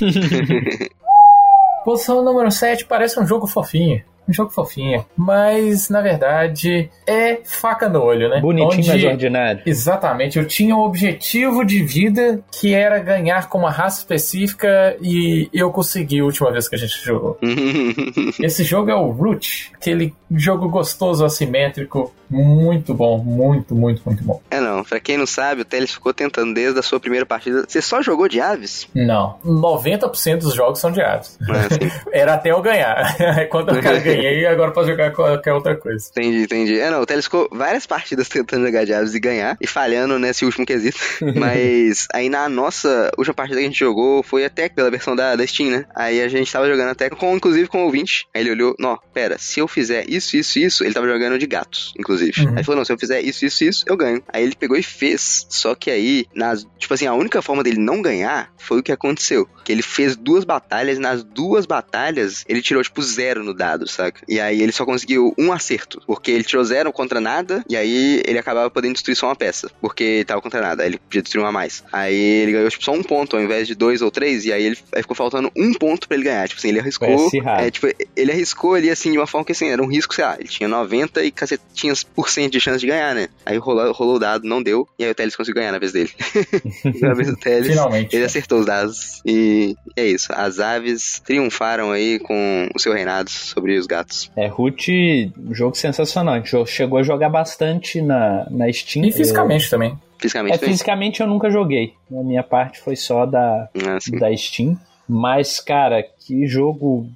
*laughs* Posição número 7 parece um jogo fofinho. Um jogo fofinho. Mas, na verdade, é faca no olho, né? Bonitinho, Onde- mas ordinário. Exatamente, eu tinha um objetivo de vida que era ganhar com uma raça específica e eu consegui a última vez que a gente jogou. *laughs* Esse jogo é o Root, aquele jogo gostoso, assimétrico, muito bom, muito, muito, muito bom. é não, pra quem não sabe, o Teles ficou tentando desde a sua primeira partida. Você só jogou de aves? Não, 90% dos jogos são de aves. Assim? *laughs* Era até eu ganhar. *laughs* Quando eu cara ganhei, agora posso jogar qualquer outra coisa. Entendi, entendi. É, não, o Teles ficou várias partidas tentando jogar de aves e ganhar, e falhando nesse último quesito. *laughs* Mas aí na nossa última partida que a gente jogou foi até pela versão da, da Steam, né? Aí a gente tava jogando até com, inclusive, com o ouvinte. Aí ele olhou, não, pera, se eu fizer isso, isso, isso, ele tava jogando de gatos, inclusive. Uhum. Aí ele falou, não, se eu fizer isso, isso, isso, eu ganho. Aí ele pegou e fez. Só que aí, nas, tipo assim, a única forma dele não ganhar foi o que aconteceu. Que ele fez duas batalhas, e nas duas batalhas ele tirou, tipo, zero no dado, saca? E aí ele só conseguiu um acerto. Porque ele tirou zero contra nada, e aí ele acabava podendo destruir só uma peça. Porque tava contra nada, aí ele podia destruir uma a mais. Aí ele ganhou, tipo, só um ponto ao invés de dois ou três, e aí ele aí ficou faltando um ponto pra ele ganhar. Tipo assim, ele arriscou. É, tipo, ele arriscou ali, assim, de uma forma que, assim, era um risco, sei lá, ele tinha 90 e cacetinhas por cento de chance de ganhar, né? Aí rolou, rolou o dado, não deu, e aí o Teles conseguiu ganhar na vez dele. *laughs* na vez do Teles, Finalmente. ele acertou os dados. E é isso, as aves triunfaram aí com o seu reinado sobre os gatos. É, Root, um jogo sensacional. A gente chegou a jogar bastante na, na Steam. E fisicamente também. Fisicamente É, também. fisicamente eu nunca joguei. A minha parte foi só da, Ah, da Steam. Mas, cara, que jogo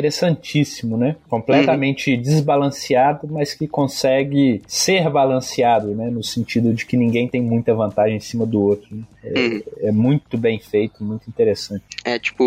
interessantíssimo, né? Completamente desbalanceado, mas que consegue ser balanceado, né? No sentido de que ninguém tem muita vantagem em cima do outro. né? Uhum. É, é muito bem feito, muito interessante. É tipo,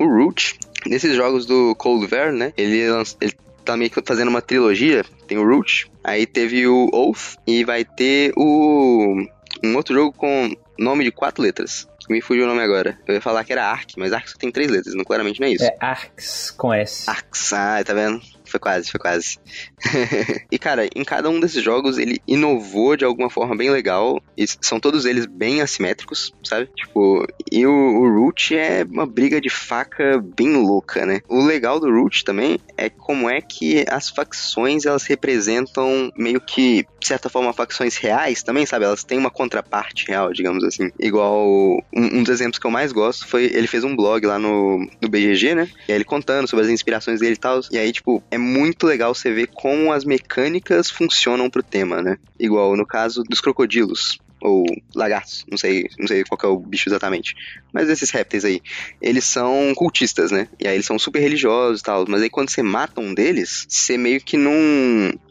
o Root, nesses jogos do Cold War, né? Ele, ele tá meio que fazendo uma trilogia. Tem o Root, aí teve o Oath, e vai ter o. Um outro jogo com nome de quatro letras. Me fugiu o nome agora. Eu ia falar que era Ark, mas Ark só tem três letras, não, claramente não é isso. É Arx com S. Arx, ah, tá vendo? Foi quase, foi quase. *laughs* e cara, em cada um desses jogos ele inovou de alguma forma bem legal. E são todos eles bem assimétricos, sabe? Tipo, e o, o Root é uma briga de faca bem louca, né? O legal do Root também é como é que as facções elas representam meio que, de certa forma, facções reais também, sabe? Elas têm uma contraparte real, digamos assim. Igual um, um dos exemplos que eu mais gosto foi ele fez um blog lá no, no BGG, né? E aí ele contando sobre as inspirações dele e tal. E aí, tipo, é muito legal você ver como as mecânicas funcionam pro tema, né? Igual no caso dos crocodilos. Ou lagartos, não sei, não sei qual que é o bicho exatamente. Mas esses répteis aí, eles são cultistas, né? E aí eles são super religiosos e tal. Mas aí quando você mata um deles, você meio que não.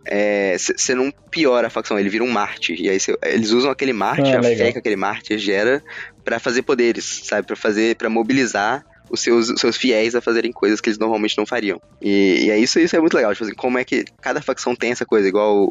é, Você você não piora a facção, ele vira um mártir. E aí você- eles usam aquele mártir, Ah, a legal. fé que aquele mártir gera, pra fazer poderes, sabe? Pra fazer, para mobilizar os seus, os seus fiéis a fazerem coisas que eles normalmente não fariam. E, e é isso, isso é muito legal, tipo assim, como é que cada facção tem essa coisa, igual o,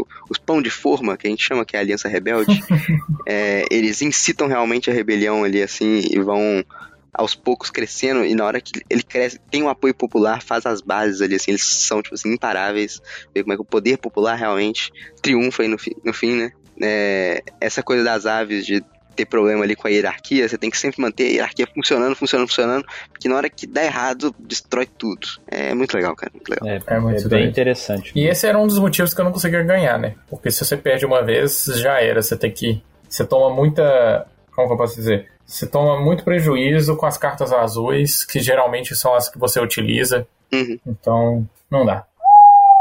o- os pão de forma, que a gente chama que é a Aliança Rebelde, *laughs* é, eles incitam realmente a rebelião ali, assim, e vão aos poucos crescendo, e na hora que ele cresce, tem um apoio popular, faz as bases ali, assim, eles são, tipo assim, imparáveis, ver como é que o poder popular realmente triunfa aí no, fi- no fim, né? É, essa coisa das aves de ter problema ali com a hierarquia, você tem que sempre manter a hierarquia funcionando, funcionando, funcionando, porque na hora que dá errado, destrói tudo. É muito legal, cara, muito legal. É, É muito é bem interessante. E esse era um dos motivos que eu não conseguia ganhar, né? Porque se você perde uma vez, já era. Você tem que. Você toma muita. Como que eu posso dizer? Você toma muito prejuízo com as cartas azuis, que geralmente são as que você utiliza. Uhum. Então, não dá.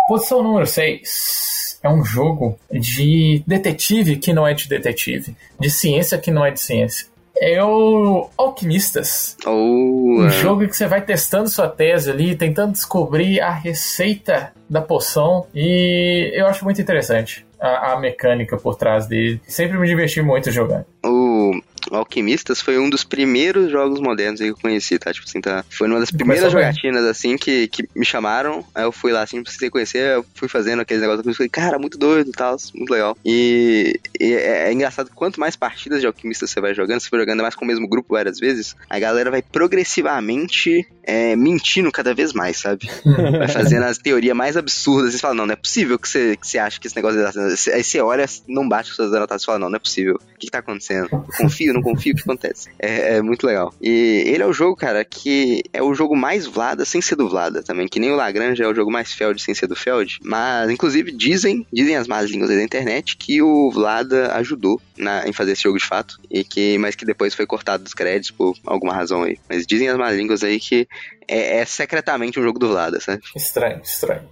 Posição número 6. É um jogo de detetive que não é de detetive. De ciência que não é de ciência. É o Alquimistas. Ou. Um ah, jogo que você vai testando sua tese ali, tentando descobrir a receita da poção. E eu acho muito interessante a, a mecânica por trás dele. Sempre me diverti muito jogando. o Alquimistas foi um dos primeiros jogos modernos que eu conheci, tá? Tipo assim, tá? Foi uma das primeiras bem. jogatinas, assim, que, que me chamaram. Aí eu fui lá, assim, precisei conhecer, eu fui fazendo aqueles negócios, eu falei, cara, muito doido e tal, muito legal. E, e é, é engraçado quanto mais partidas de Alquimistas você vai jogando, você vai jogando mais com o mesmo grupo várias vezes, a galera vai progressivamente é, mentindo cada vez mais, sabe? *laughs* Vai fazendo as teorias mais absurdas. Você fala, não, não é possível que você, que você acha que esse negócio é. Aí você olha, não bate com suas anotações e fala, não, não é possível. O que, que tá acontecendo? Confio, não confio, o que acontece? É, é muito legal. E ele é o jogo, cara, que é o jogo mais Vlada sem ser do Vlada também. Que nem o Lagrange é o jogo mais Feld sem ser do Feld. Mas, inclusive, dizem, dizem as más línguas aí da internet que o Vlada ajudou na, em fazer esse jogo de fato. E que, mas que depois foi cortado dos créditos por alguma razão aí. Mas dizem as más línguas aí que é, é secretamente um jogo do Vlada, sabe? Estranho, estranho.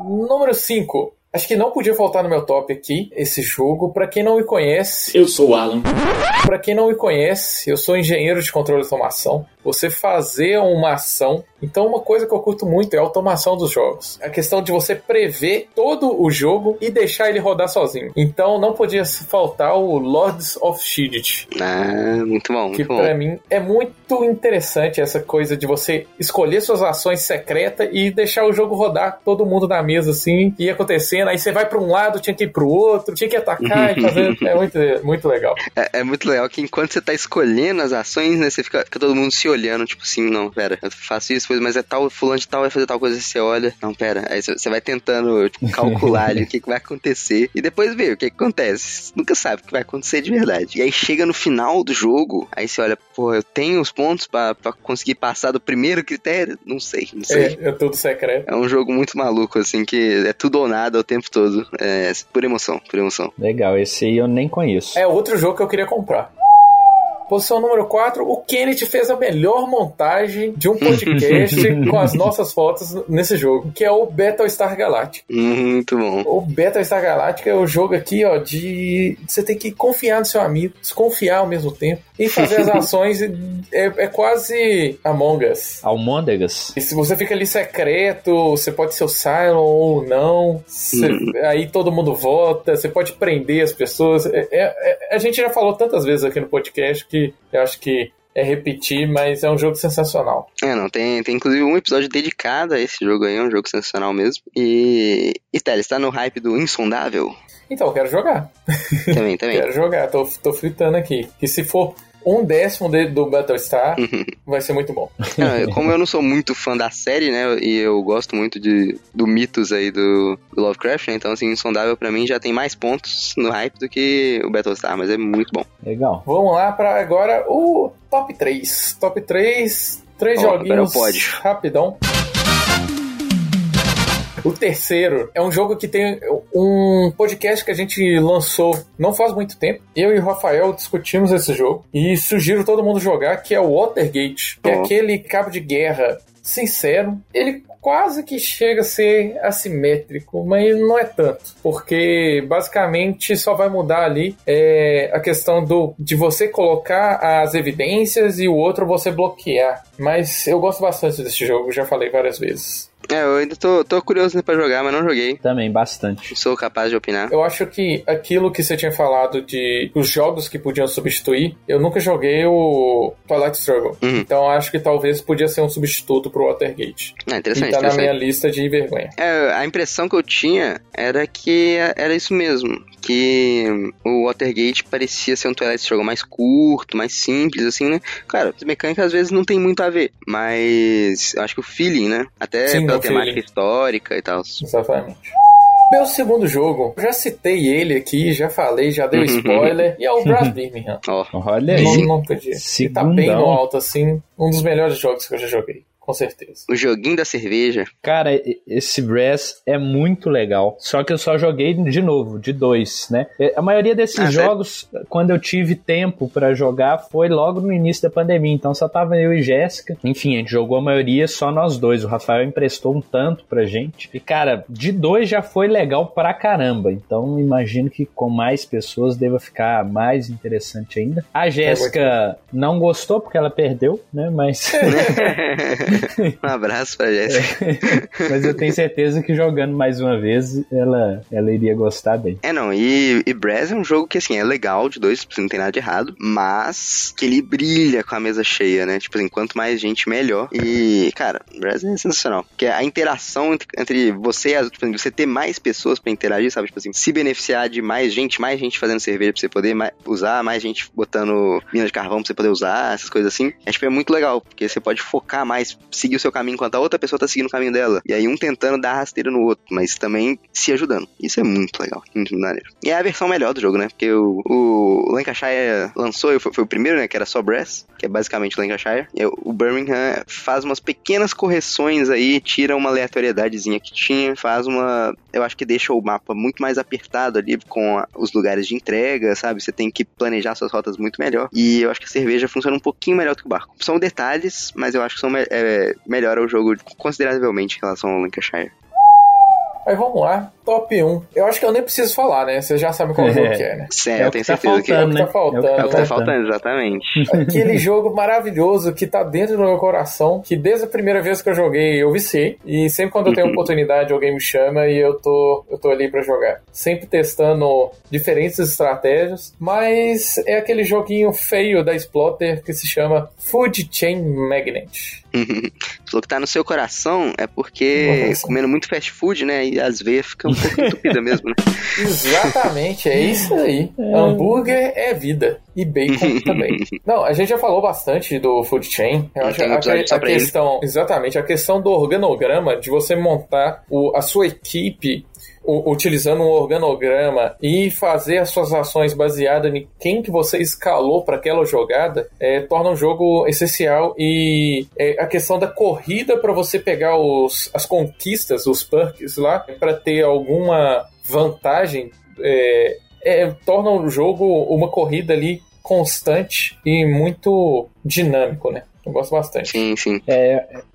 Número 5. Acho que não podia faltar no meu top aqui esse jogo. Pra quem não me conhece, Eu sou o Alan. Pra quem não me conhece, eu sou engenheiro de controle de automação. Você fazer uma ação. Então, uma coisa que eu curto muito é a automação dos jogos. A questão de você prever todo o jogo e deixar ele rodar sozinho. Então, não podia faltar o Lords of Shield. Ah, muito bom, Que muito bom. pra mim é muito interessante essa coisa de você escolher suas ações secretas e deixar o jogo rodar todo mundo na mesa assim, e ir acontecendo. Aí você vai pra um lado, tinha que ir pro outro, tinha que atacar e fazer. *laughs* É muito, muito legal. É, é muito legal que enquanto você tá escolhendo as ações, né, você fica, fica todo mundo se olhando, tipo assim, não, pera, eu faço isso, mas é tal, fulano de tal vai fazer tal coisa, e você olha, não, pera, aí você vai tentando tipo, calcular ali o que, que vai acontecer, e depois vê o que, que acontece, Você nunca sabe o que vai acontecer de verdade. E aí chega no final do jogo, aí você olha, pô, eu tenho os pontos pra, pra conseguir passar do primeiro critério? Não sei, não sei. É, é tudo secreto. É um jogo muito maluco, assim, que é tudo ou nada o tempo todo. É por emoção, por emoção. Legal, esse aí eu nem conheço. É outro jogo que eu queria comprar. Posição número 4, o Kenneth fez a melhor montagem de um podcast *laughs* com as nossas fotos nesse jogo, que é o Battlestar Galactica. Muito bom. O Battlestar Galactica é o jogo aqui, ó, de você tem que confiar no seu amigo, desconfiar ao mesmo tempo e fazer as *laughs* ações. é, é quase Among Us. Almôndegas. E se você fica ali secreto, você pode ser o Cylon ou não. Você- Aí todo mundo vota, você pode prender as pessoas. É- é- é- a gente já falou tantas vezes aqui no podcast que eu acho que é repetir, mas é um jogo sensacional. É, não, tem, tem inclusive um episódio dedicado a esse jogo aí, é um jogo sensacional mesmo. E. E Teles, tá no hype do Insondável? Então, eu quero jogar. Também, também. *laughs* Quero jogar, tô, tô fritando aqui. Que se for um décimo de- do Battlestar, *laughs* vai ser muito bom. Não, como eu não sou muito fã da série, né? E eu gosto muito de, do mitos aí do, do Lovecraft, né? Então, assim, Insondável pra mim já tem mais pontos no hype do que o Battlestar, mas é muito bom. Legal. Vamos lá para agora o top 3. Top 3, três Ó, agora é o joguinhos rapidão. O terceiro é um jogo que tem um podcast que a gente lançou não faz muito tempo. Eu e o Rafael discutimos esse jogo e sugiro todo mundo jogar, que é o Watergate, que é aquele cabo de guerra sincero. Ele quase que chega a ser assimétrico, mas não é tanto, porque basicamente só vai mudar ali é, a questão do de você colocar as evidências e o outro você bloquear. Mas eu gosto bastante desse jogo, já falei várias vezes. É, eu ainda tô, tô curioso né, pra jogar, mas não joguei. Também, bastante. Sou capaz de opinar. Eu acho que aquilo que você tinha falado de os jogos que podiam substituir, eu nunca joguei o Twilight Struggle. Uhum. Então acho que talvez podia ser um substituto pro Watergate. É E interessante, tá na interessante. minha lista de vergonha. É, a impressão que eu tinha era que era isso mesmo. Que o Watergate parecia ser um Twilight Struggle mais curto, mais simples, assim, né? Claro, as mecânicas às vezes não tem muito a ver, mas eu acho que o feeling, né? Até Sim, pela temática feeling. histórica e tal. Exatamente. Meu segundo jogo, já citei ele aqui, já falei, já dei o spoiler, e é o Brass *laughs* Birmingham. Olha aí. Não, não podia. Ele tá bem Segundão. no alto, assim, um dos melhores jogos que eu já joguei, com certeza. o joguinho da cerveja. Cara, esse Brass é muito legal. Só que eu só joguei de novo, de dois, né? É, A maioria desses Ah, sério? jogos, quando eu tive tempo pra jogar, foi logo no início da pandemia. Então só tava eu e Jéssica. Enfim, a gente jogou a maioria só nós dois. O Rafael emprestou um tanto pra gente. E, cara, de dois já foi legal pra caramba. Então imagino que com mais pessoas deva ficar mais interessante ainda. A Jéssica não gostou porque ela perdeu, né? Mas. *laughs* *laughs* Um abraço pra Jéssica. Mas eu tenho certeza que jogando mais uma vez, ela, ela iria gostar bem. É, não, e, e Brass é um jogo que, assim, é legal de dois, não tem nada de errado, mas que ele brilha com a mesa cheia, né? Tipo assim, quanto mais gente, melhor. E, cara, Brass é sensacional. Porque a interação entre, entre você e as, tipo assim, você ter mais pessoas pra interagir, sabe? Tipo assim, se beneficiar de mais gente, mais gente fazendo cerveja pra você poder ma- usar, mais gente botando mina de carvão pra você poder usar, essas coisas assim. É, tipo, é muito legal, porque você pode focar mais, seguir o seu caminho enquanto a outra pessoa tá seguindo o caminho dela. E aí um tentando dar rasteira no outro, mas também se ajudando. Isso é muito legal, muito maneiro. E é a versão melhor do jogo, né? Porque o, o Lancashire lançou, foi, foi o primeiro, né? Que era só Brass, que é basicamente Lancashire. E o Birmingham faz umas pequenas correções aí, tira uma aleatoriedadezinha que tinha, faz uma. Eu acho que deixa o mapa muito mais apertado ali com a- os lugares de entrega, sabe? Você tem que planejar suas rotas muito melhor. E eu acho que a cerveja funciona um pouquinho melhor do que o barco. São detalhes, mas eu acho que são, me- melhora o jogo consideravelmente em relação ao Lancashire. Aí vamos lá, top 1. Eu acho que eu nem preciso falar, né? Vocês já sabem qual É. jogo que é, né? Sério, É eu o que tenho tá certeza que faltando, que né? tá faltando, É o que é o que tá né? faltando, exatamente. *laughs* Aquele jogo maravilhoso que tá dentro do meu coração, que desde a primeira vez que eu joguei eu viciei. E sempre quando eu tenho oportunidade alguém me chama e eu tô, eu tô ali pra jogar. Sempre testando diferentes estratégias, mas é aquele joguinho feio da Splotter que se chama Food Chain Magnet. *laughs* Falou que tá no seu coração é porque Nossa. comendo muito fast food, né? E as veias ficam um pouco entupidas mesmo, né? Exatamente, é isso aí. Hambúrguer é vida. E bacon *laughs* também. Não, a gente já falou bastante do food chain. Eu acho a, a ele. questão, exatamente, a questão do organograma, de você montar o- a sua equipe utilizando um organograma e fazer as suas ações baseadas em quem que você escalou para aquela jogada, é, torna um jogo essencial e é, a questão da corrida para você pegar os, as conquistas, os perks lá, para ter alguma vantagem, é, é, torna o jogo uma corrida ali constante e muito dinâmico, né? Eu gosto bastante. Sim, sim.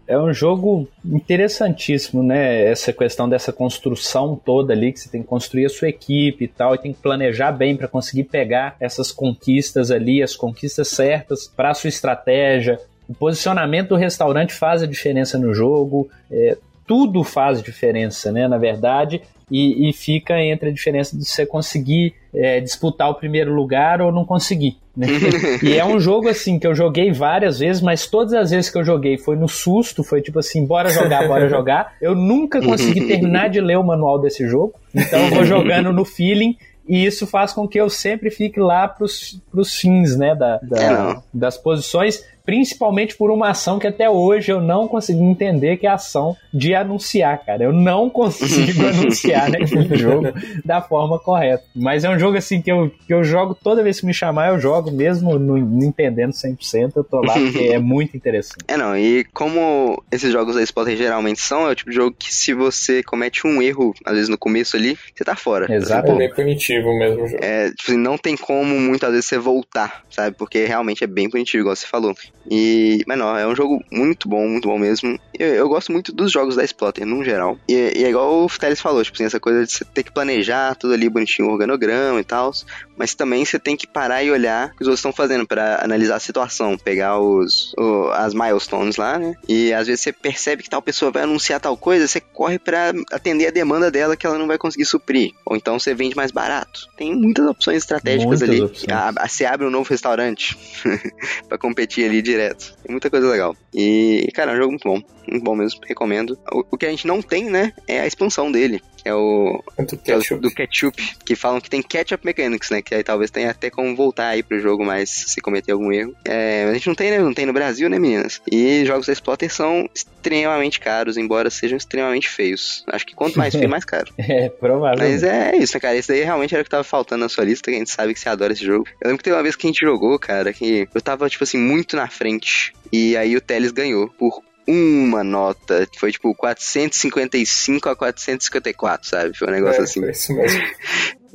É um jogo interessantíssimo, né? Essa questão dessa construção toda ali, que você tem que construir a sua equipe e tal, e tem que planejar bem para conseguir pegar essas conquistas ali, as conquistas certas para a sua estratégia. O posicionamento do restaurante faz a diferença no jogo, é, tudo faz diferença, né? Na verdade, e, e fica entre a diferença de você conseguir é, disputar o primeiro lugar ou não conseguir. Né? *laughs* e é um jogo assim que eu joguei várias vezes, mas todas as vezes que eu joguei foi no susto, foi tipo assim, bora jogar, bora *laughs* jogar. Eu nunca consegui terminar de ler o manual desse jogo, então eu vou jogando no feeling. E isso faz com que eu sempre fique lá pros, pros fins, né, da, da- É, das posições, principalmente por uma ação que até hoje eu não consegui entender, que é a ação de anunciar, cara. Eu não *laughs* consigo anunciar *laughs* naquele jogo da forma correta. Mas é um jogo assim que eu, que eu jogo toda vez que me chamar, eu jogo, mesmo não entendendo 100%, eu tô lá porque é *laughs* muito interessante. É, não, e como esses jogos da Splotter geralmente são, é o tipo de jogo que se você comete um erro, às vezes no começo ali, você tá fora. Exato. É bem punitivo mesmo o jogo. É, tipo assim, não tem como muitas vezes você voltar, sabe? Porque realmente é bem punitivo, igual você falou. E, mas não, é um jogo muito bom, muito bom mesmo. Eu, eu gosto muito dos jogos da Splotter, no geral. E, e é igual o Teles falou, tipo assim, essa coisa de você ter que planejar tudo ali bonitinho, o organograma e tal. Mas também você tem que parar e olhar o que os outros estão fazendo pra analisar a situação, pegar os, o- as milestones lá, né? E às vezes você percebe que tal pessoa vai anunciar tal coisa, você corre pra atender a demanda dela que ela não vai conseguir suprir. Ou então você vende mais barato. Tem muitas opções estratégicas Muitas ali. opções. A- a- você abre um novo restaurante *laughs* pra competir ali direto. Tem muita coisa legal. E, cara, é um jogo muito bom. Muito bom mesmo, recomendo. O, o que a gente não tem, né, é a expansão dele. Que é o Muito que é o ketchup. do ketchup, que falam que tem ketchup mechanics, né? Que aí talvez tenha até como voltar aí pro jogo mais se cometer algum erro. É, mas a gente não tem, né? Não tem no Brasil, né, meninas? E jogos da Splotter são extremamente caros, embora sejam extremamente feios. Acho que quanto mais feio, *laughs* mais caro. É, provavelmente. Mas é isso, né, cara? Esse daí realmente era o que tava faltando na sua lista, que a gente sabe que você adora esse jogo. Eu lembro que teve uma vez que a gente jogou, cara, que eu tava, tipo assim, muito na frente. E aí o Teles ganhou por uma nota. Foi tipo 455 a 454, sabe? Foi um negócio É, assim. foi isso mesmo.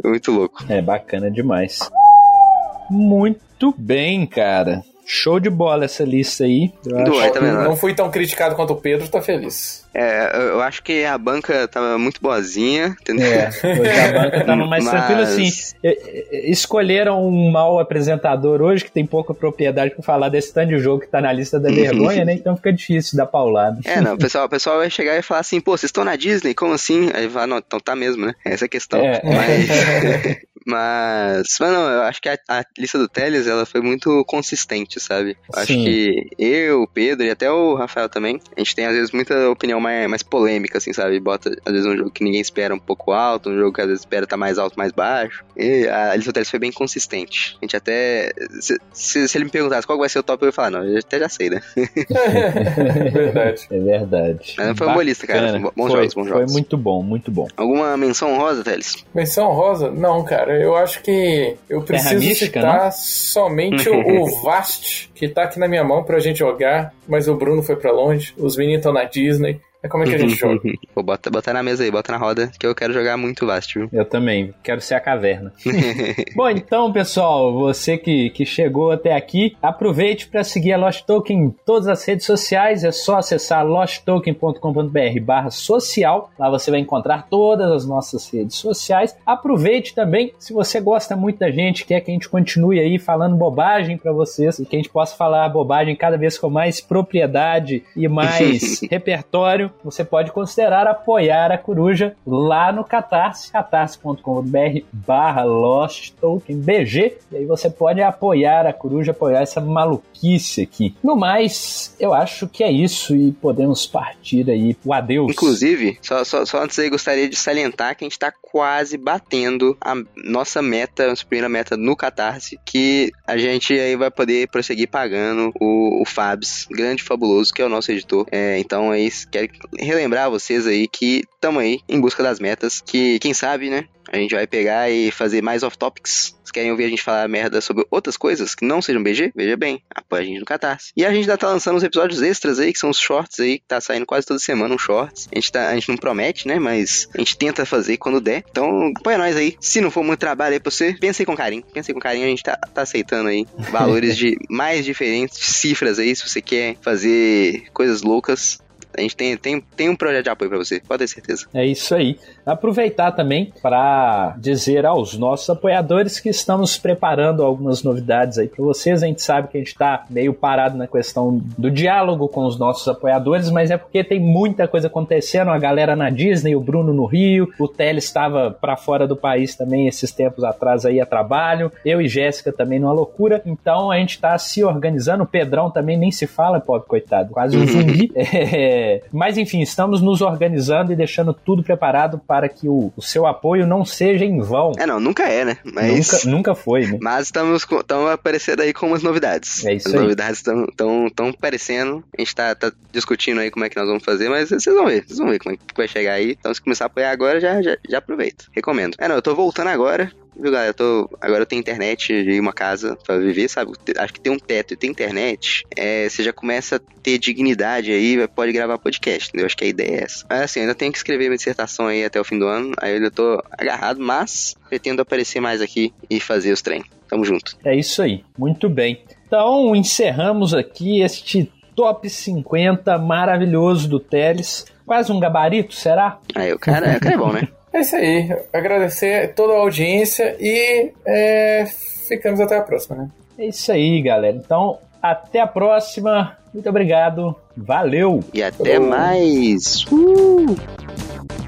Foi *laughs* muito louco. É bacana demais. Muito bem, cara. Show de bola essa lista aí. Eu tá vendo? Não fui tão criticado quanto o Pedro, tô feliz. É, eu acho que a banca tava muito boazinha, entendeu? É, hoje a banca tava mais *laughs* Mas- tranquila assim. e- e- Escolheram um mau apresentador hoje que tem pouca propriedade pra falar desse tanto de jogo que tá na lista da vergonha, né? Então fica difícil dar paulada. É, não, o pessoal, o pessoal vai chegar e falar assim, pô, vocês estão na Disney, como assim? Aí vai, não, então tá mesmo, né? Essa é a questão. É. Mas, *laughs* mas, mas não, eu acho que a, a lista do Teles, ela foi muito consistente, sabe? Eu acho que eu, o Pedro e até o Rafael também, a gente tem às vezes muita opinião mais, mais polêmica, assim, sabe? Bota às vezes um jogo que ninguém espera um pouco alto, um jogo que às vezes espera tá mais alto, mais baixo. E a lista do Teles foi bem consistente. A gente até, se, se, se ele me perguntasse qual vai ser o top, eu ia falar, não, eu até já sei, né? *laughs* Verdade. É verdade. Mas foi uma boa lista, cara. Bons foi, jogos, bons Foi jogos. muito bom, muito bom. Alguma menção rosa, Teles? Menção rosa? Não, cara. Eu acho que eu preciso mística, citar somente o, o *laughs* Vast, que tá aqui na minha mão pra gente jogar, mas o Bruno foi pra longe. Os meninos estão na Disney. É como é que a gente joga? *laughs* Pô, bota, bota na mesa aí, bota na roda, que eu quero jogar muito Vast, viu? Eu também, quero ser a caverna. *laughs* Bom, então, pessoal, você que, que chegou até aqui, aproveite para seguir a Lost Token em todas as redes sociais. É só acessar losttoken.com.br barra social. Lá você vai encontrar todas as nossas redes sociais. Aproveite também, se você gosta muito da gente, quer que a gente continue aí falando bobagem para vocês e que a gente possa falar bobagem cada vez com mais propriedade e mais *laughs* repertório, você pode considerar apoiar a Coruja lá no Catarse, catarse.com.br barra Lost Token BG, e aí você pode apoiar a Coruja, apoiar essa maluquice aqui. No mais, eu acho que é isso e podemos partir aí o adeus. Inclusive, só, só, só antes aí, gostaria de salientar que a gente tá quase batendo a nossa meta, nossa primeira meta no Catarse, que a gente aí vai poder prosseguir pagando o, o Fabs, grande fabuloso, que é o nosso editor. É, então aí, quero relembrar vocês aí que estamos aí em busca das metas, que quem sabe, né? A gente vai pegar e fazer mais off-topics. Vocês querem ouvir a gente falar merda sobre outras coisas que não sejam BG? Veja bem, apoia a gente no Catarse. E a gente ainda tá lançando uns episódios extras aí, que são os shorts aí, que tá saindo quase toda semana um shorts. A gente, tá, a gente não promete, né? Mas a gente tenta fazer quando der. Então, apoia nós aí. Se não for muito trabalho aí pra você, pensa aí com carinho. Pensa aí com carinho, a gente tá, tá aceitando aí valores *laughs* de mais diferentes cifras aí, se você quer fazer coisas loucas. A gente tem, tem, tem um projeto de apoio pra você, pode ter certeza. É isso aí. Aproveitar também para dizer aos nossos apoiadores que estamos preparando algumas novidades aí para vocês. A gente sabe que a gente está meio parado na questão do diálogo com os nossos apoiadores, mas é porque tem muita coisa acontecendo. A galera na Disney, o Bruno no Rio, o Teles estava para fora do país também esses tempos atrás aí a trabalho. Eu e Jéssica também numa loucura. Então a gente está se organizando. O Pedrão também nem se fala, pobre coitado, quase um zumbi. *laughs* É, mas enfim, estamos nos organizando e deixando tudo preparado para que o, o seu apoio não seja em vão. É, não, nunca é, né? Mas. Nunca, nunca foi, né? *laughs* Mas estamos, estamos aparecendo aí com umas novidades. É isso As aí. novidades estão tão, tão aparecendo. A gente tá, tá discutindo aí como é que nós vamos fazer, mas vocês vão ver, vocês vão ver como é que vai chegar aí. Então, se começar a apoiar agora, já, já, já aproveita. Recomendo. É, não, eu tô voltando agora. Viu, galera? Eu tô, agora eu tenho internet e uma casa pra viver, sabe? Acho que ter um teto e ter internet, é, você já começa a ter dignidade aí, pode gravar podcast, entendeu? Acho que a ideia é essa. Mas assim, eu ainda tenho que escrever minha dissertação aí até o fim do ano, aí eu ainda tô agarrado, mas pretendo aparecer mais aqui e fazer os treinos. Tamo junto. É isso aí. Muito bem. Então, encerramos aqui este top 50 maravilhoso do Teles. Quase um gabarito, será? Aí o cara, o cara é bom, né? *laughs* É isso aí. Agradecer toda a audiência e é, ficamos até a próxima, né? É isso aí, galera. Então, até a próxima. Muito obrigado. Valeu! E até Falou. mais. Uh!